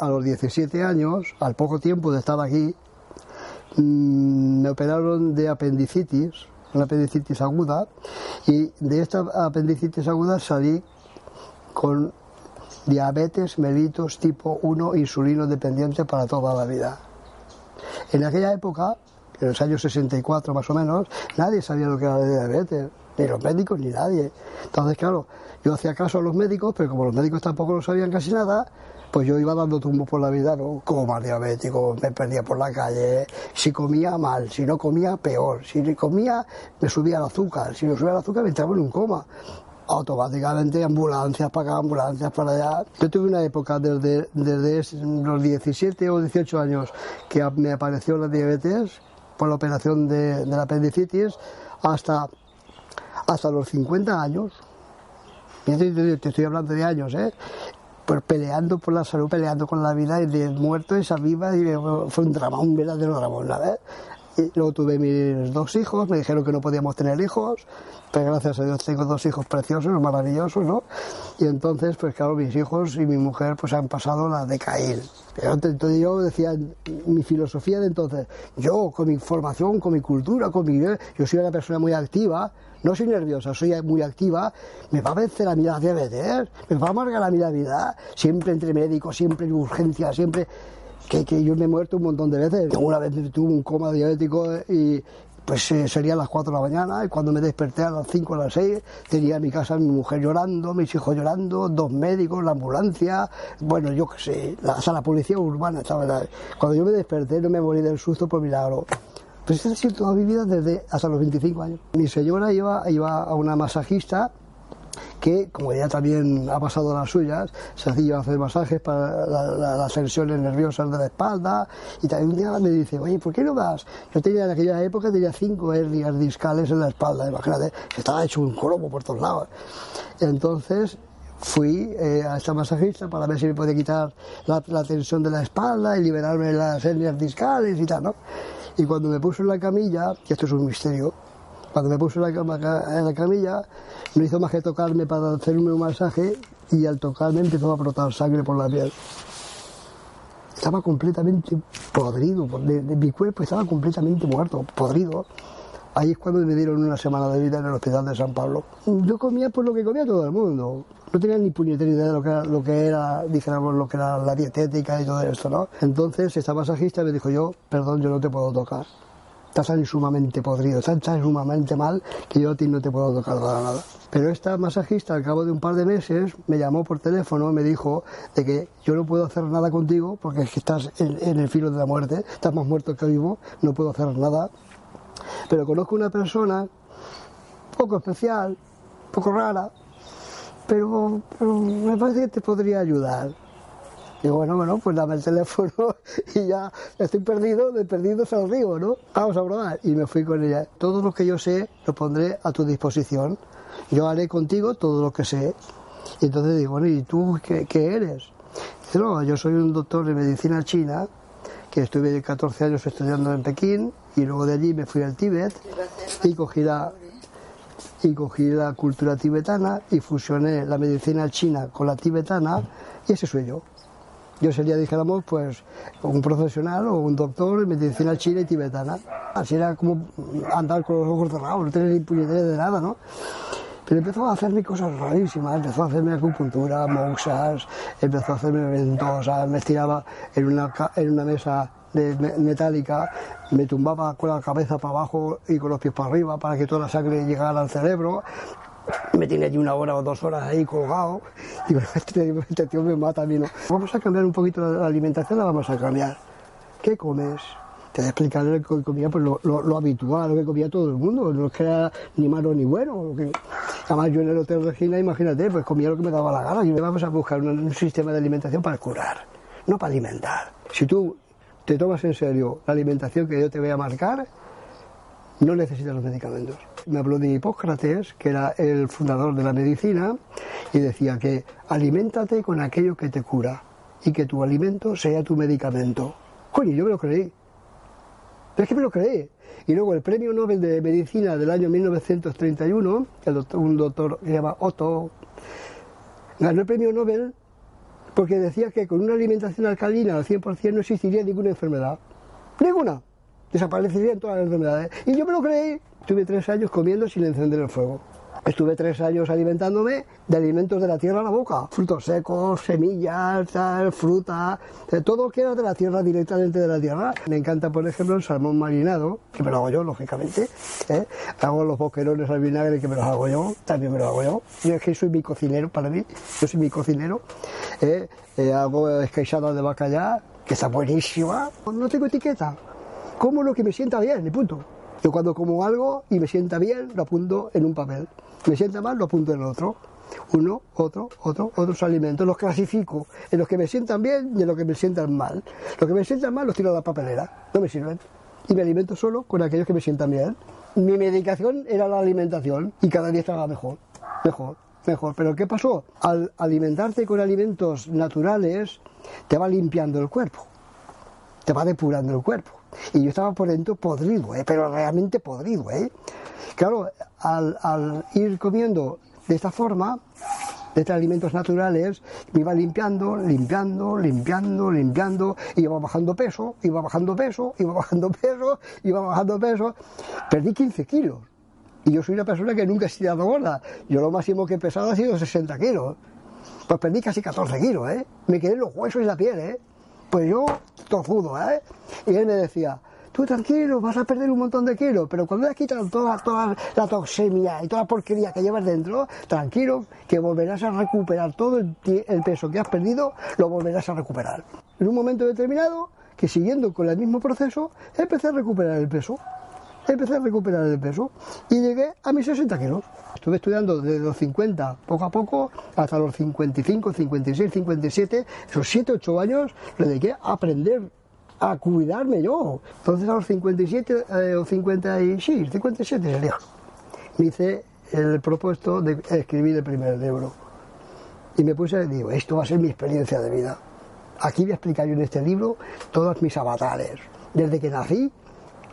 a los 17 años, al poco tiempo de estar aquí, mm, me operaron de apendicitis, una apendicitis aguda, y de esta apendicitis aguda salí con diabetes mellitus tipo 1 insulino dependiente para toda la vida. En aquella época, en los años 64 más o menos, nadie sabía lo que era la diabetes, ni los médicos ni nadie. Entonces, claro, yo hacía caso a los médicos, pero como los médicos tampoco lo sabían casi nada, pues yo iba dando tumbos por la vida, ¿no? Como más diabético, me perdía por la calle, si comía mal, si no comía peor, si comía me subía el azúcar, si no subía el azúcar me entraba en un coma. Automáticamente ambulancias para acá, ambulancias para allá. Yo tuve una época desde, desde los 17 o 18 años que me apareció la diabetes por la operación de, de la apendicitis hasta, hasta los 50 años. Te estoy hablando de años, ¿eh? Pues peleando por la salud, peleando con la vida, y de muerto esa viva, y fue un drama, un verdadero drama, ¿verdad? Y luego tuve mis dos hijos, me dijeron que no podíamos tener hijos, pero gracias a Dios tengo dos hijos preciosos, maravillosos, ¿no? Y entonces, pues claro, mis hijos y mi mujer pues han pasado la de caer. Entonces yo decía, mi filosofía de entonces, yo con mi formación, con mi cultura, con mi... Yo soy una persona muy activa, no soy nerviosa, soy muy activa, me va a vencer a mí la diabetes, me va a amargar a mí la vida, siempre entre médicos, siempre en urgencia, siempre que, que, yo me he muerto un montón de veces. Una vez tuve un coma diabético y pues eh, sería las 4 de la mañana y cuando me desperté a las 5 o las 6 tenía en mi casa mi mujer llorando, mis hijos llorando, dos médicos, la ambulancia, bueno, yo qué sé, la, sea, la policía urbana estaba. Cuando yo me desperté no me morí del susto por milagro. Pues esa ha sido toda mi vida desde hasta los 25 años. Mi señora iba, iba a una masajista que, como ella también ha pasado las suyas, se hacía hacer masajes para las tensiones nerviosas de la espalda, y también un día me dice, oye, ¿por qué no vas? Yo tenía en aquella época tenía cinco hernias discales en la espalda, imagínate, estaba hecho un cromo por todos lados. Entonces, fui eh, a esta masajista para ver si me podía quitar la, la tensión de la espalda y liberarme las hernias discales y tal, ¿no? Y cuando me puso en la camilla, que esto es un misterio, cuando me puso en la, camilla, no hizo más que tocarme para hacerme un masaje y al tocarme empezó a brotar sangre por la piel. Estaba completamente podrido, de, mi cuerpo estaba completamente muerto, podrido. Ahí es cuando me dieron una semana de vida en el hospital de San Pablo. Yo comía por lo que comía todo el mundo. No tenía ni puñetera idea de lo que era, lo que era, dijéramos, lo que era la dietética y todo esto, ¿no? Entonces esta masajista me dijo yo, perdón, yo no te puedo tocar. Estás tan sumamente podrido, estás tan sumamente mal que yo a ti no te puedo tocar para nada. Pero esta masajista al cabo de un par de meses me llamó por teléfono me dijo de que yo no puedo hacer nada contigo porque es que estás en, en el filo de la muerte, estás más muerto que vivo, no puedo hacer nada pero conozco una persona poco especial, poco rara, pero, me parece que te podría ayudar. Digo, bueno, bueno, pues dame el teléfono y ya estoy perdido, de perdido se al río, ¿no? Vamos a probar. Y me fui con ella. Todo lo que yo sé lo pondré a tu disposición. Yo haré contigo todo lo que sé. Y entonces digo, bueno, ¿y tú qué, qué eres? Dice, no, yo soy un doctor de medicina china que estuve 14 años estudiando en Pekín y luego de allí me fui al Tíbet y cogí la, y cogí la cultura tibetana y fusioné la medicina china con la tibetana y ese soy yo. Yo sería, dijéramos, pues un profesional o un doctor en medicina china y tibetana. Así era como andar con los ojos cerrados, no tener ni puñetera de nada, ¿no? Pero empezó a hacerme cosas rarísimas, empezó a hacerme acupuntura, moxas, empezó a hacerme ventosas, me estiraba en una, en una mesa de metálica, me tumbaba con la cabeza para abajo y con los pies para arriba para que toda la sangre llegara al cerebro. Me tiene allí una hora o dos horas ahí colgado. Y este, este tío me mata a mí. Vamos a cambiar un poquito la alimentación, la vamos a cambiar. ¿Qué comes? te explicaré lo que comía pues lo, habitual, lo que comía todo el mundo, no es que era ni malo ni bueno. Además yo en el Hotel Regina, imagínate, pues comía lo que me daba la gana. Y vamos a buscar un, un sistema de alimentación para curar, no para alimentar. Si tú te tomas en serio la alimentación que yo te voy a marcar, no necesitas los medicamentos. Me habló de Hipócrates, que era el fundador de la medicina, y decía que aliméntate con aquello que te cura y que tu alimento sea tu medicamento. Coño, yo me lo creí. Pero es que me lo creí. Y luego el premio Nobel de Medicina del año 1931, un doctor que se llama Otto, ganó el premio Nobel porque decía que con una alimentación alcalina al 100% no existiría ninguna enfermedad. Ninguna. Desaparecerían todas las enfermedades. Y yo me lo creí. Tuve tres años comiendo sin encender el fuego. Estuve tres años alimentándome de alimentos de la tierra a la boca, frutos secos, semillas, fruta, todo lo que era de la tierra, directamente de la tierra. Me encanta, por ejemplo, el salmón marinado, que me lo hago yo, lógicamente. ¿eh? Hago los boquerones al vinagre, que me los hago yo, también me lo hago yo. Yo es que soy mi cocinero para mí, yo soy mi cocinero. ¿eh? Eh, hago esqueixada de bacallá, que está buenísima. No tengo etiqueta, como lo que me sienta bien, y punto. Yo cuando como algo y me sienta bien, lo apunto en un papel. Me sienta mal, lo apunto en otro. Uno, otro, otro, otros alimentos. Los clasifico en los que me sientan bien y en los que me sientan mal. Los que me sientan mal los tiro a la papelera. No me sirven. Y me alimento solo con aquellos que me sientan bien. Mi medicación era la alimentación y cada día estaba mejor. Mejor, mejor. Pero ¿qué pasó? Al alimentarte con alimentos naturales, te va limpiando el cuerpo. Te va depurando el cuerpo y yo estaba por dentro podrido, ¿eh? pero realmente podrido. ¿eh? Claro, al, ir comiendo de esta forma, de estos alimentos naturales, me iba limpiando, limpiando, limpiando, limpiando, y iba bajando peso, iba bajando peso, iba bajando peso, iba bajando peso. Perdí 15 kilos. Y yo soy una persona que nunca he sido gorda. Yo lo máximo que he pesado ha sido 60 kilos. Pues perdí casi 14 kilos, ¿eh? Me quedé en los huesos y la piel, ¿eh? Pues yo, tozudo, ¿eh? Y él me decía, tú tranquilo, vas a perder un montón de kilos, pero cuando has quitado toda, toda la toxemia y toda la porquería que llevas dentro, tranquilo, que volverás a recuperar todo el, el peso que has perdido, lo volverás a recuperar. En un momento determinado, que siguiendo con el mismo proceso, empecé a recuperar el peso empecé a recuperar el peso y llegué a mis 60 kilos. Estuve estudiando desde los 50 poco a poco hasta los 55, 56, 57, esos 7, 8 años le dediqué a aprender a cuidarme yo. Entonces a los 57 eh, o 56, 57 sería, me hice el propuesto de escribir el primer libro. Y me puse, digo, esto va a ser mi experiencia de vida. Aquí voy a explicar yo en este libro todos mis avatares. Desde que nací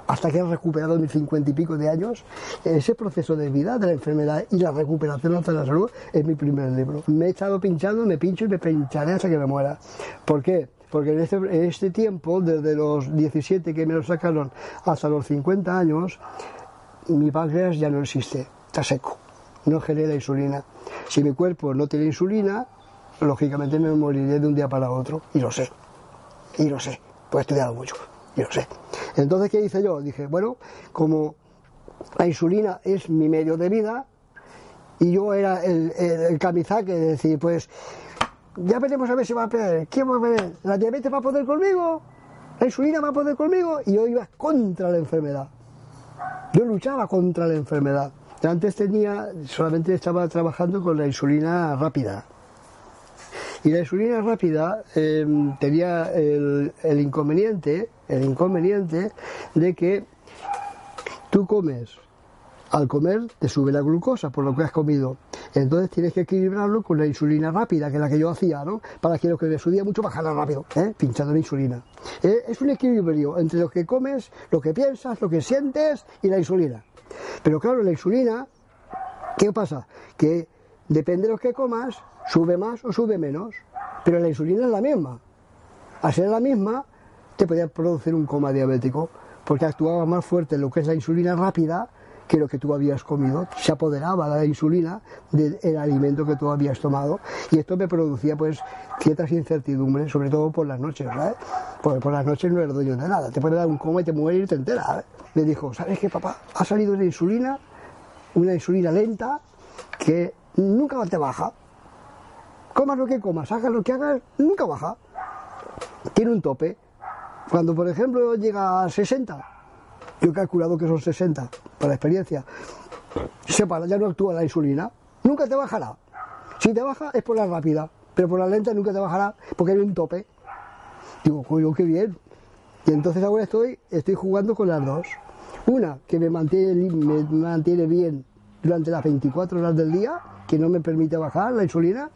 hasta que he recuperado mis cincuenta y pico de años, ese proceso de vida, de la enfermedad y la recuperación hasta la salud es mi primer libro. Me he estado pinchando, me pincho y me pincharé hasta que me muera. ¿Por qué? Porque en este, en este tiempo, desde los 17 que me lo sacaron hasta los 50 años, mi páncreas ya no existe, está seco, no genera insulina. Si mi cuerpo no tiene insulina, lógicamente me moriré de un día para otro, y lo sé, y lo sé, pues he estudiado mucho, y lo sé. Entonces, ¿qué hice yo? Dije, bueno, como la insulina es mi medio de vida y yo era el, el, el de decir, pues ya veremos a ver si va a perder. ¿Quién va a perder? ¿La diabetes va a poder conmigo? ¿La insulina va a poder conmigo? Y yo iba contra la enfermedad. Yo luchaba contra la enfermedad. Antes tenía, solamente estaba trabajando con la insulina rápida. Y la insulina rápida em, tenía el, inconveniente, el inconveniente de que tú comes, al comer te sube la glucosa por lo que has comido. Entonces tienes que equilibrarlo con la insulina rápida, que es la que yo hacía, ¿no? Para que lo que me subía mucho bajara rápido, ¿eh? pinchando la insulina. Eh, es un equilibrio entre lo que comes, lo que piensas, lo que sientes y la insulina. Pero claro, la insulina, ¿qué pasa? Que depende de lo que comas, sube más o sube menos, pero la insulina es la misma. Al ser la misma, te podía producir un coma diabético, porque actuaba más fuerte lo que es la insulina rápida que lo que tú habías comido. Se apoderaba la insulina del alimento que tú habías tomado y esto me producía pues ciertas incertidumbres, sobre todo por las noches, ¿sabes? Porque por las noches no eres dueño de nada, te puede dar un coma y te mueres y te enteras. Me dijo, ¿sabes qué, papá? Ha salido una insulina, una insulina lenta, que nunca te baja. Comas lo que comas, hagas lo que hagas, nunca baja. Tiene un tope. Cuando, por ejemplo, llega a 60, yo he calculado que son 60, por la experiencia, se para, ya no actúa la insulina, nunca te bajará. Si te baja es por la rápida, pero por la lenta nunca te bajará porque hay un tope. Digo, coño, qué bien. Y entonces ahora estoy, estoy jugando con las dos. Una que me mantiene, me mantiene bien durante las 24 horas del día que no me permite bajar la insulina.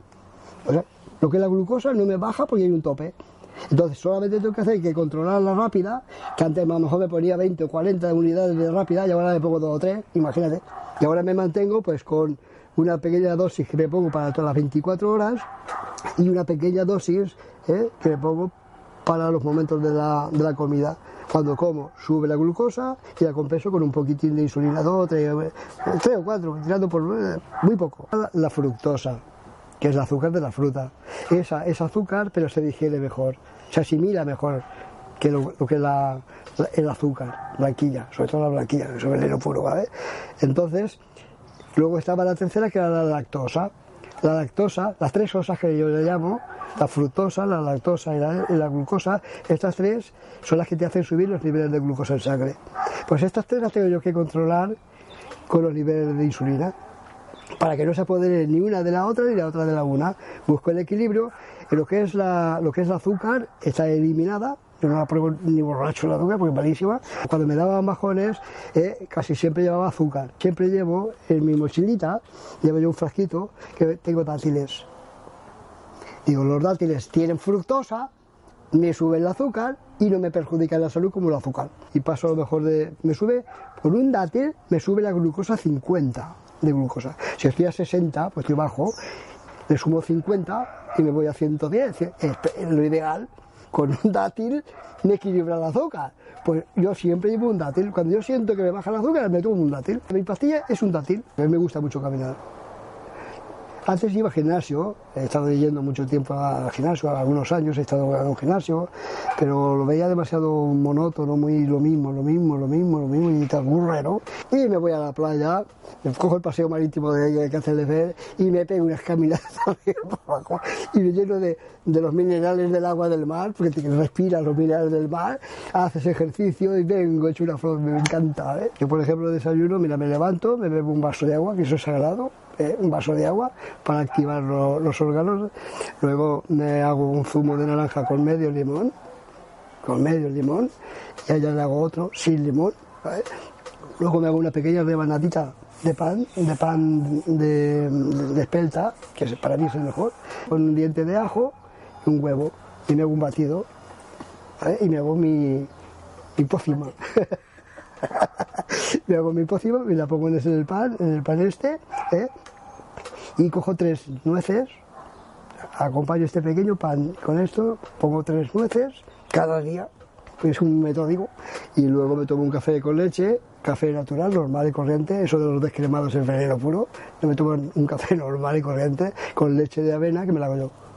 O sea, lo que es la glucosa no me baja porque hay un tope. Entonces solamente tengo que hacer que controlar la rápida, que antes a lo mejor me ponía 20 o 40 unidades de rápida y ahora me pongo 2 o 3, imagínate. Y ahora me mantengo pues con una pequeña dosis que me pongo para todas las 24 horas y una pequeña dosis ¿eh? que me pongo para los momentos de la, de la comida. Cuando como, sube la glucosa y la compenso con un poquitín de insulina, dos, tres, tres o cuatro, tirando por muy poco. La fructosa, que es el azúcar de la fruta. Esa es azúcar, pero se digiere mejor, se asimila mejor que lo, que la, el azúcar, blanquilla, sobre todo la blanquilla, que es veneno puro, ¿vale? Entonces, luego estaba la tercera, que era la lactosa. La lactosa, las tres osas que yo le llamo, la fructosa, la lactosa y la, glucosa, estas tres son las que te hacen subir los niveles de glucosa en sangre. Pues estas tres las tengo yo que controlar con los niveles de insulina, para que no se apodere ni una de la otra ni la otra de la una. Busco el equilibrio, en lo que es, la, lo que es el azúcar está eliminada, yo no la pruebo ni borracho la azúcar porque es malísima. Cuando me daban bajones, eh, casi siempre llevaba azúcar. Siempre llevo en mi mochilita, llevo yo un frasquito que tengo dátiles. Digo, los dátiles tienen fructosa, me sube el azúcar y no me perjudica la salud como el azúcar. Y paso a lo mejor de. Me sube, por un dátil, me sube la glucosa 50 de glucosa. Si estoy a 60, pues estoy bajo, le sumo 50 y me voy a 110. Es lo ideal. Con un dátil me equilibra el azúcar. Pues yo siempre llevo un dátil. Cuando yo siento que me baja el azúcar, me tomo un dátil. Mi pastilla es un dátil. A mí me gusta mucho caminar. Antes iba al gimnasio, he estado yendo mucho tiempo al gimnasio, algunos años he estado en un gimnasio, pero lo veía demasiado monótono, muy lo mismo, lo mismo, lo mismo, lo mismo, y te aburre, ¿no? Y me voy a la playa, cojo el paseo marítimo de hace de ver y me pego unas caminadas y me lleno de, de, los minerales del agua del mar, porque te respiras los minerales del mar, haces ejercicio y vengo hecho una flor, me encanta, ¿eh? Yo, por ejemplo, desayuno, mira, me levanto, me bebo un vaso de agua, que eso es sagrado, ¿eh? un vaso de agua para activar los órganos. Luego me hago un zumo de naranja con medio limón, con medio limón, y allá le hago otro sin limón. Luego me hago una pequeña rebanadita de pan, de pan de, espelta, que para mí es el mejor, con un diente de ajo y un huevo, y me hago un batido, y me hago mi, mi pócima. me hago mi pócima y la pongo en el pan, en el pan este, ¿eh? y cojo tres nueces, acompaño este pequeño pan con esto, pongo tres nueces cada día, es un metódico, y luego me tomo un café con leche, café natural, normal y corriente, eso de los descremados en veneno puro, yo me tomo un café normal y corriente con leche de avena que me la hago yo.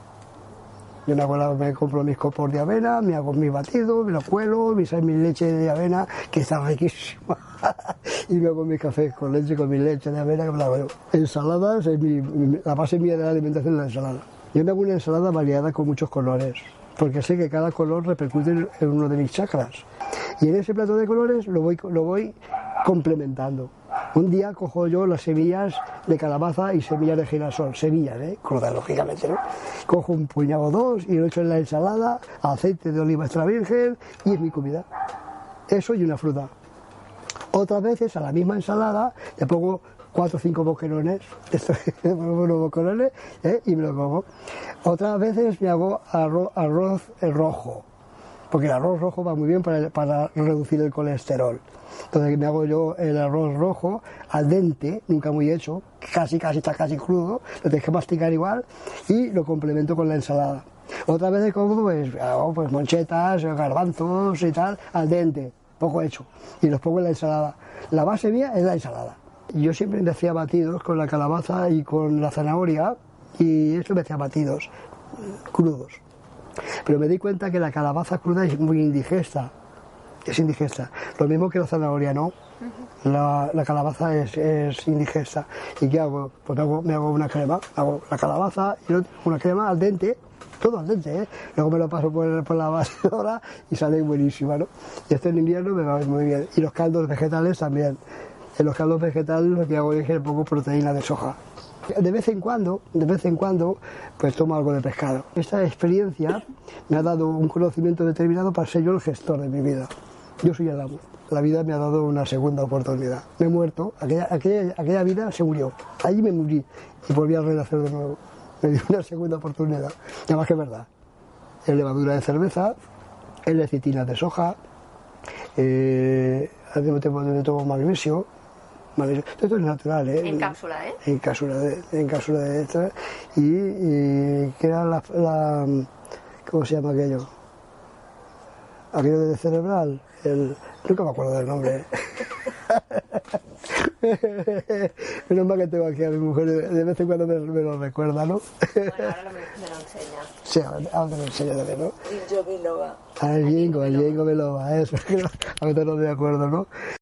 Yo me, me compro mis copos de avena, me hago mi batido, me lo cuelo, me sale mi leche de avena, que está riquísima. y me hago mi café con leche, con mi leche de avena, que me la hago. Ensaladas, es la base mía de la alimentación es la ensalada. Yo me hago una ensalada variada con muchos colores, porque sé que cada color repercute en uno de mis chakras. Y en ese plato de colores lo voy, lo voy complementando. Un día cojo yo las semillas de calabaza y semillas de girasol, semillas, ¿eh? crudas lógicamente, ¿no? Cojo un puñado o dos y lo echo en la ensalada, aceite de oliva extra virgen y es mi comida. Eso y una fruta. Otras veces a la misma ensalada le pongo cuatro o cinco boquerones, unos boquerones ¿eh? y me lo como. Otras veces me hago arroz, arroz rojo, porque el arroz rojo va muy bien para, para reducir el colesterol. Entonces me hago yo el arroz rojo al dente, nunca muy hecho, casi casi está casi crudo, lo tienes que masticar igual y lo complemento con la ensalada. Otra vez como pues, hago pues monchetas, garbanzos y tal, al dente, poco hecho, y los pongo en la ensalada. La base mía es la ensalada. Yo siempre me hacía batidos con la calabaza y con la zanahoria y esto me hacía batidos crudos. Pero me di cuenta que la calabaza cruda es muy indigesta es indigesta. Lo mismo que la zanahoria, ¿no? la, calabaza es, indigesta. ¿Y qué hago? Pues me hago, una crema, hago la calabaza y una crema al dente, todo al dente, ¿eh? Luego me lo paso por, por la batidora y sale buenísima, ¿no? Y esto en invierno me va muy bien. Y los caldos vegetales también. En los caldos vegetales lo que hago es que le pongo proteína de soja. De vez en cuando, de vez en cuando, pues tomo algo de pescado. Esta experiencia me ha dado un conocimiento determinado para ser yo el gestor de mi vida. Yo soy el amo. La vida me ha dado una segunda oportunidad. Me he muerto, aquella, aquella, vida se murió. Allí me morí y volví a renacer de nuevo. Me dio una segunda oportunidad. Y además que verdad. Es levadura de cerveza, es lecitina de soja, eh, me tomo magnesio. Esto es natural, ¿eh? En cápsula, ¿eh? En cápsula de, en cápsula de esta. Y, y que era la, la- ¿Cómo se llama aquello? Aquello de cerebral. El, nunca me acuerdo del nombre. Menos mal que tengo aquí a mi mujer, de vez en cuando me, me lo recuerda, ¿no? Bueno, ahora me, me lo enseña. Sí, ahora te lo enseño también, ¿no? Gil Jovi Nova. Ah, el Jingo, el Jingo Beloba, eso. A veces no me acuerdo, ¿no?